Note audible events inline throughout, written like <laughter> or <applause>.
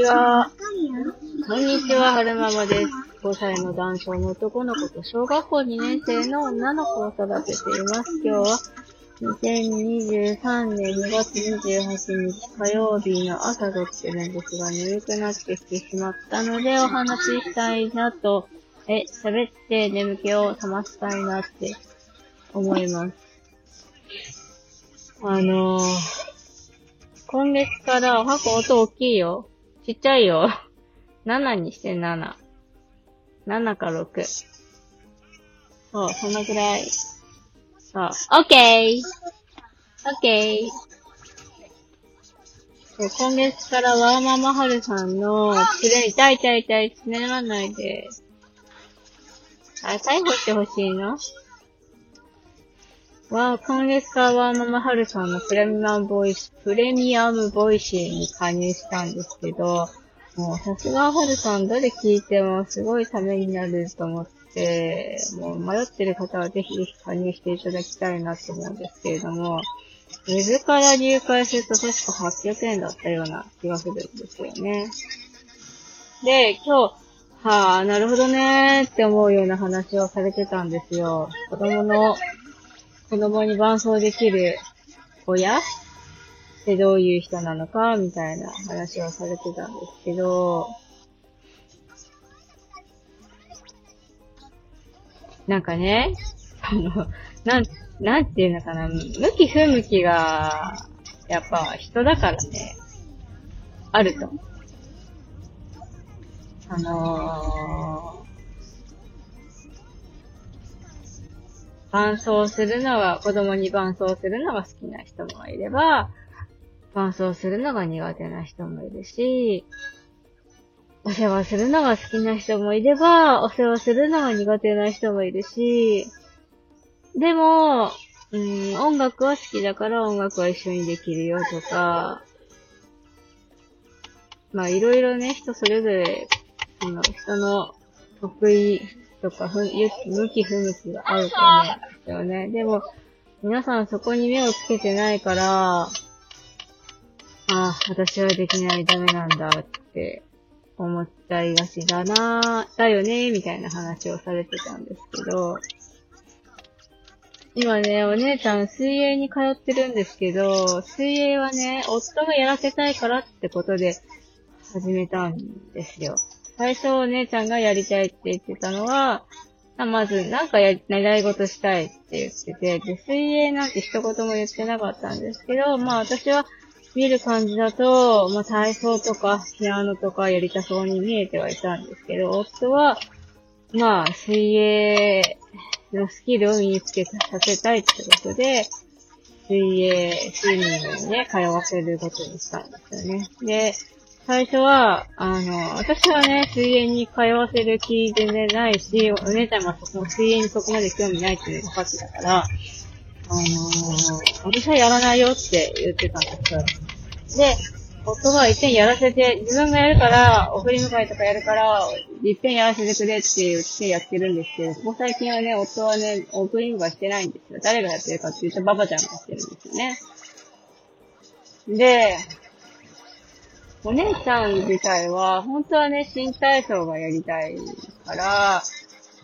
ちは。こんにちは、は。るままです。5歳の男性の男の子と小学校2年生の女の子を育てています。今日は2023年2月28日火曜日の朝撮ってるんです。が、眠くなってきてしまったのでお話ししたいなと、え、喋って眠気を覚ましたいなって思います。あのー、今月から箱音大きいよ。ちっちゃいよ。7にして7。7か6。そう、そのぐらい。そう。オッケーオッケーそう、今月からワーママハルさんのプレイ、痛い痛い痛い、つねらないで。あ、逮捕してほしいの？わ今月からワーママハルさんのプレミアムボイス、プレミアムボイシーに加入したんですけど、もうさすがはるさん、どれ聞いてもすごいためになると思って、もう迷ってる方はぜひぜひ加入していただきたいなと思うんですけれども、ウェブから入会すると確か800円だったような気がするんですよね。で、今日、はあ、なるほどねーって思うような話をされてたんですよ。子供の、子供に伴走できる親ってどういう人なのか、みたいな話をされてたんですけど、なんかね、あの、なん、なんていうのかな、向き不向きが、やっぱ人だからね、あると。あの伴走するのは、子供に伴走するのが好きな人もいれば、伴走するのが苦手な人もいるし、お世話するのが好きな人もいれば、お世話するのが苦手な人もいるし、でも、うん、音楽は好きだから音楽は一緒にできるよとか、まあいろいろね、人それぞれ、その人の得意とかふ、向き不向きがあると思うんですよね。でも、皆さんそこに目をつけてないから、ああ、私はできない、ダメなんだって思っちゃいがちだな、だよね、みたいな話をされてたんですけど、今ね、お姉ちゃん水泳に通ってるんですけど、水泳はね、夫がやらせたいからってことで始めたんですよ。最初お姉ちゃんがやりたいって言ってたのは、まず、なんかや、習い事したいって言ってて、で、水泳なんて一言も言ってなかったんですけど、まあ私は見る感じだと、まあ、体操とかピアノとかやりたそうに見えてはいたんですけど、夫は、まあ、水泳のスキルを身につけさせたいってことで、水泳、スイミングにね、通わせることにしたんですよね。で、最初は、あの、私はね、水泳に通わせる気全然ないし、お姉ちゃんはそこ、水泳にそこまで興味ないっていうのが分かってたから、あのー、私はやらないよって言ってたんですよ。で、夫が一遍やらせて、自分がやるから、送り迎えとかやるから、一遍やらせてくれって言ってやってるんですけど、ここ最近はね、夫はね、送り迎えしてないんですよ。誰がやってるかって言うと、ババちゃんがやってるんですよね。で、お姉ちゃん自体は、本当はね、新体操がやりたいから、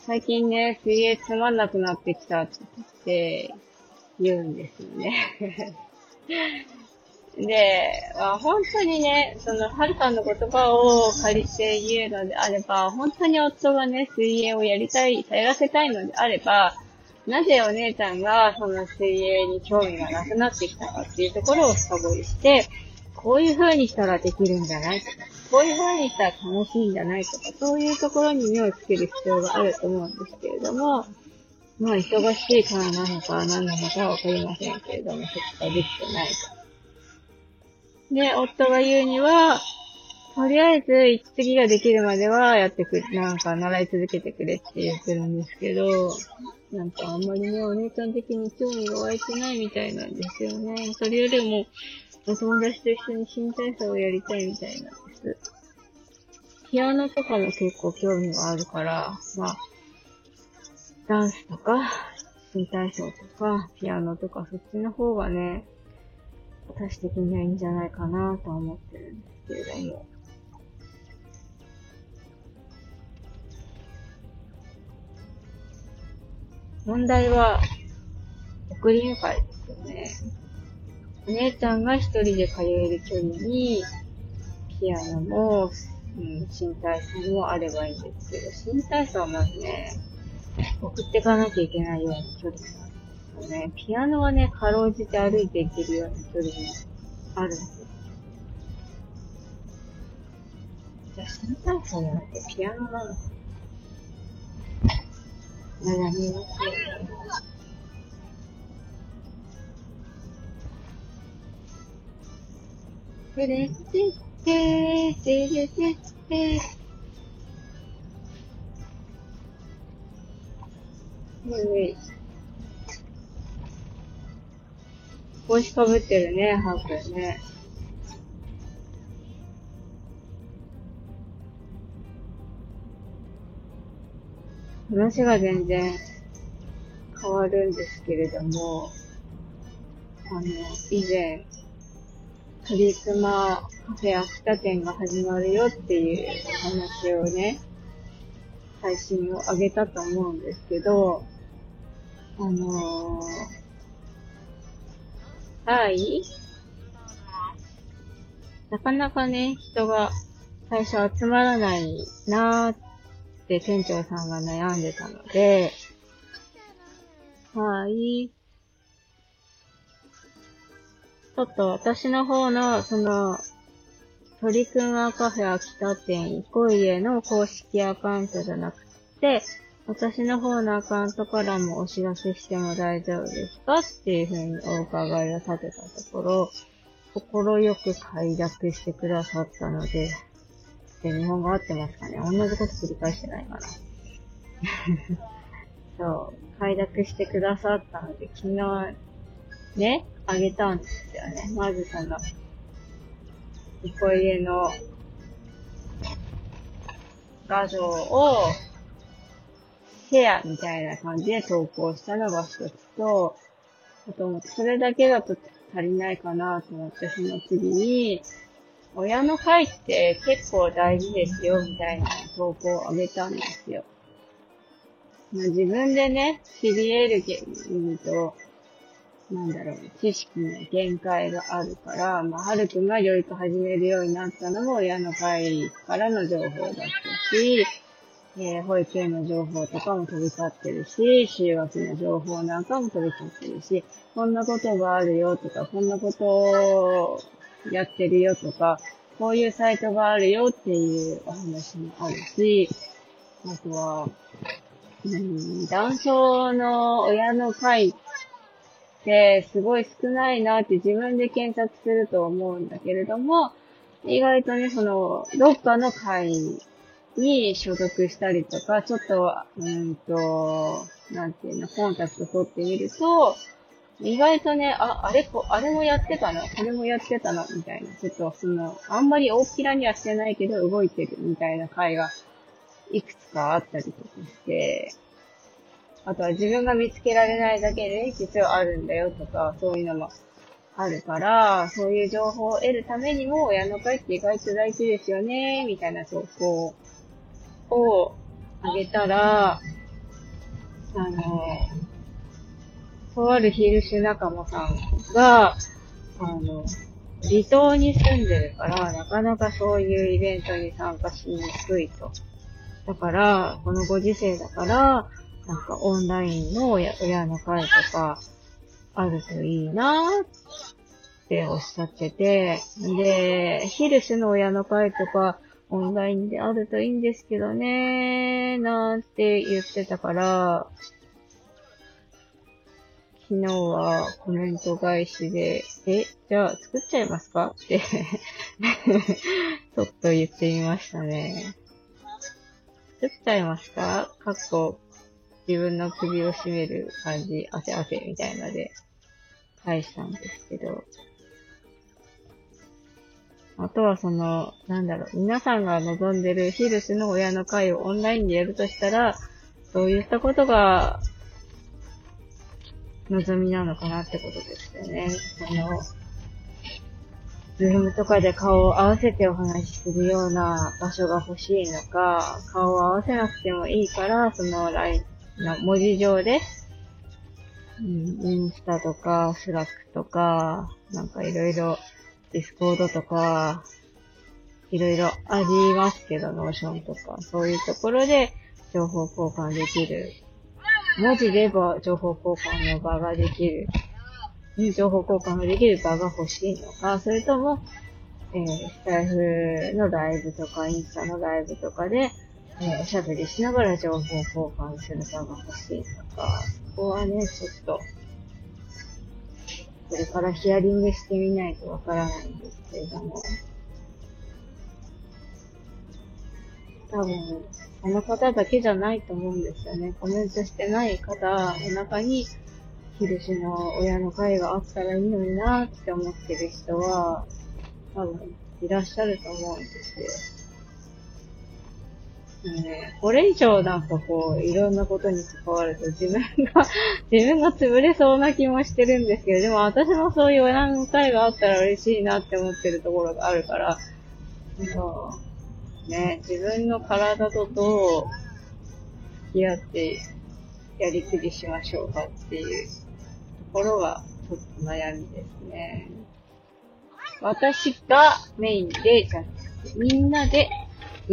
最近ね、水泳つまんなくなってきたって言、うんですよね。<laughs> で、まあ、本当にね、その、はるさんの言葉を借りて言うのであれば、本当に夫がね、水泳をやりたい、やらせたいのであれば、なぜお姉ちゃんがその水泳に興味がなくなってきたかっていうところを深掘りして、こういう風にしたらできるんじゃない？とか、こういう風にしたら楽しいんじゃない？とか、そういうところに目をつける必要があると思うんですけれども、まあ、忙しいからなのか何なのかわかりませんけれども、そこができてないと。で、夫が言うには、とりあえず、次ができるまではやってく、なんか習い続けてくれって言ってるんですけど、なんかあんまりね、お姉ちゃん的に興味が湧いてないみたいなんですよね。それよりも、お友達と一緒に新体操をやりたいみたいなんです。ピアノとかも結構興味があるから、まあ、ダンスとか、新体操とか、ピアノとか、そっちの方がね、私的にはいいんじゃないかなと思ってるんですけれども。問題は、送り迎えですよね。お姉ちゃんが一人で通える距離に、ピアノも、うん、新体操もあればいいんですけど、新体操はまずね、送っていかなきゃいけないような距離なんですよね。ピアノはね、かろうじて歩いていけるような距離もあるんですよ。じゃあ、新体操じゃなくてピアノなのか悩みますよね。てれってててれてって眠い。帽子かぶってるね、ハープね。話が全然変わるんですけれども、あの、以前、カリスマカフェ秋田店が始まるよっていう話をね、配信を上げたと思うんですけど、あのー、はい。なかなかね、人が最初集まらないなーって店長さんが悩んでたので、はい。ちょっと私の方の、その、鳥くんはカフェ秋田店憩いへの公式アカウントじゃなくて、私の方のアカウントからもお知らせしても大丈夫ですかっていうふうにお伺いを立てたところ、心よく快諾してくださったので、で、日本語合ってますかね？同じこと繰り返してないかな。<laughs> そう、快諾してくださったので、昨日、ね、あげたんですよね。まずその、憩いへの画像をシェアみたいな感じで投稿したのが一つと、あと、それだけだと足りないかなと思って、その次に、親の会って結構大事ですよ、みたいな投稿をあげたんですよ。まあ、自分でね、知り得るけど、なんだろう、知識の限界があるから、まあ、はるくんが療育始めるようになったのも親の会からの情報だったし、えー、保育園の情報とかも飛び交ってるし、就学の情報なんかも飛び交ってるし、こんなことがあるよとか、こんなことをやってるよとか、こういうサイトがあるよっていうお話もあるし、あとは、うん、男性の親の会すごい少ないなって自分で検索すると思うんだけれども、意外とね、その、どっかの会に所属したりとか、ちょっと、うんと、なんていうの、コンタクト取ってみると、意外とね、あ、あれ、あれもやってたの？これもやってたの？みたいな。ちょっと、その、あんまり大きなにはしてないけど動いてるみたいな回がいくつかあったりとかして、あとは自分が見つけられないだけで実はあるんだよとか、そういうのもあるから、そういう情報を得るためにも親の会って意外と大事ですよね、みたいな投稿をあげたら、あの、とあるヒルシュ仲間さんが、あの、離島に住んでるから、なかなかそういうイベントに参加しにくいと。だから、このご時世だから、なんかオンラインの親の会とかあるといいなっておっしゃってて、で、ヒルシュの親の会とかオンラインであるといいんですけどねなんて言ってたから、昨日はコメント返しで、え、じゃあ作っちゃいますか？ってちょっと言ってみましたね。作っちゃいますか？かっこ、自分の首を絞める感じ、汗汗みたいので返したんですけど、あとはその、なんだろう、皆さんが望んでるヒルスの親の会をオンラインでやるとしたら、そういったことが望みなのかなってことですよね。その、 Zoom とかで顔を合わせてお話しするような場所が欲しいのか、顔を合わせなくてもいいから、その LINE の文字上でうん、インスタとか、 Slack とか、なんかいろいろ、 Discord とか、いろいろありますけど、 Notion とか、そういうところで情報交換できる。文字で情報交換の場ができる。情報交換ができる場が欲しいのか、それとも、えー、スタイフのライブとか、インスタのライブとかで、えー、おしゃべりしながら情報交換する場が欲しいとか、そこはね、ちょっと、これからヒアリングしてみないとわからないんですけれども、多分、この方だけじゃないと思うんですよね。コメントしてない方の中に、ヒルシの親の会があったらいいのになって思ってる人は、多分、いらっしゃると思うんですよ。これ以上なんかこう、いろんなことに関わると自分が <laughs> 自分が潰れそうな気もしてるんですけど、でも私もそういう親の会があったら嬉しいなって思ってるところがあるから、そうね、自分の体とどう付き合ってやりくりしましょうかっていうところがちょっと悩みですね。私がメインで、じゃみんなで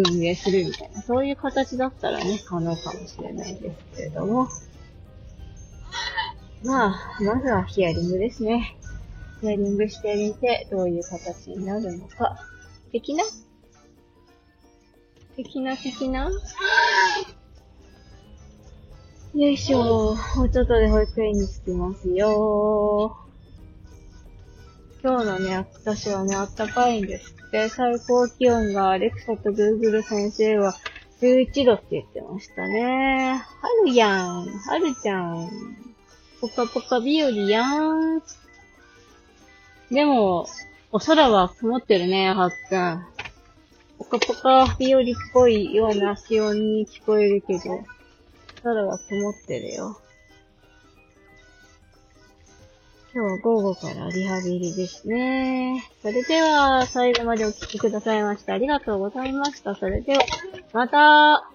運営するみたいな、そういう形だったらね、可能かもしれないですけれども。まあ、まずはヒアリングですね。ヒアリングしてみて、どういう形になるのか。的な？的な的な？よいしょ。もうちょっとで保育園に着きますよ。今日のね、私はね、あったかいんですって。最高気温がアレクサとグーグル先生は11度って言ってましたね。春やん。春ちゃん。ぽかぽか日和やん。でも、お空は曇ってるね、はっくん。ぽかぽか日和っぽいような気温に聞こえるけど、空は曇ってるよ。今日は午後からリハビリですね。それでは、最後までお聴きくださいましてありがとうございました。それでは、また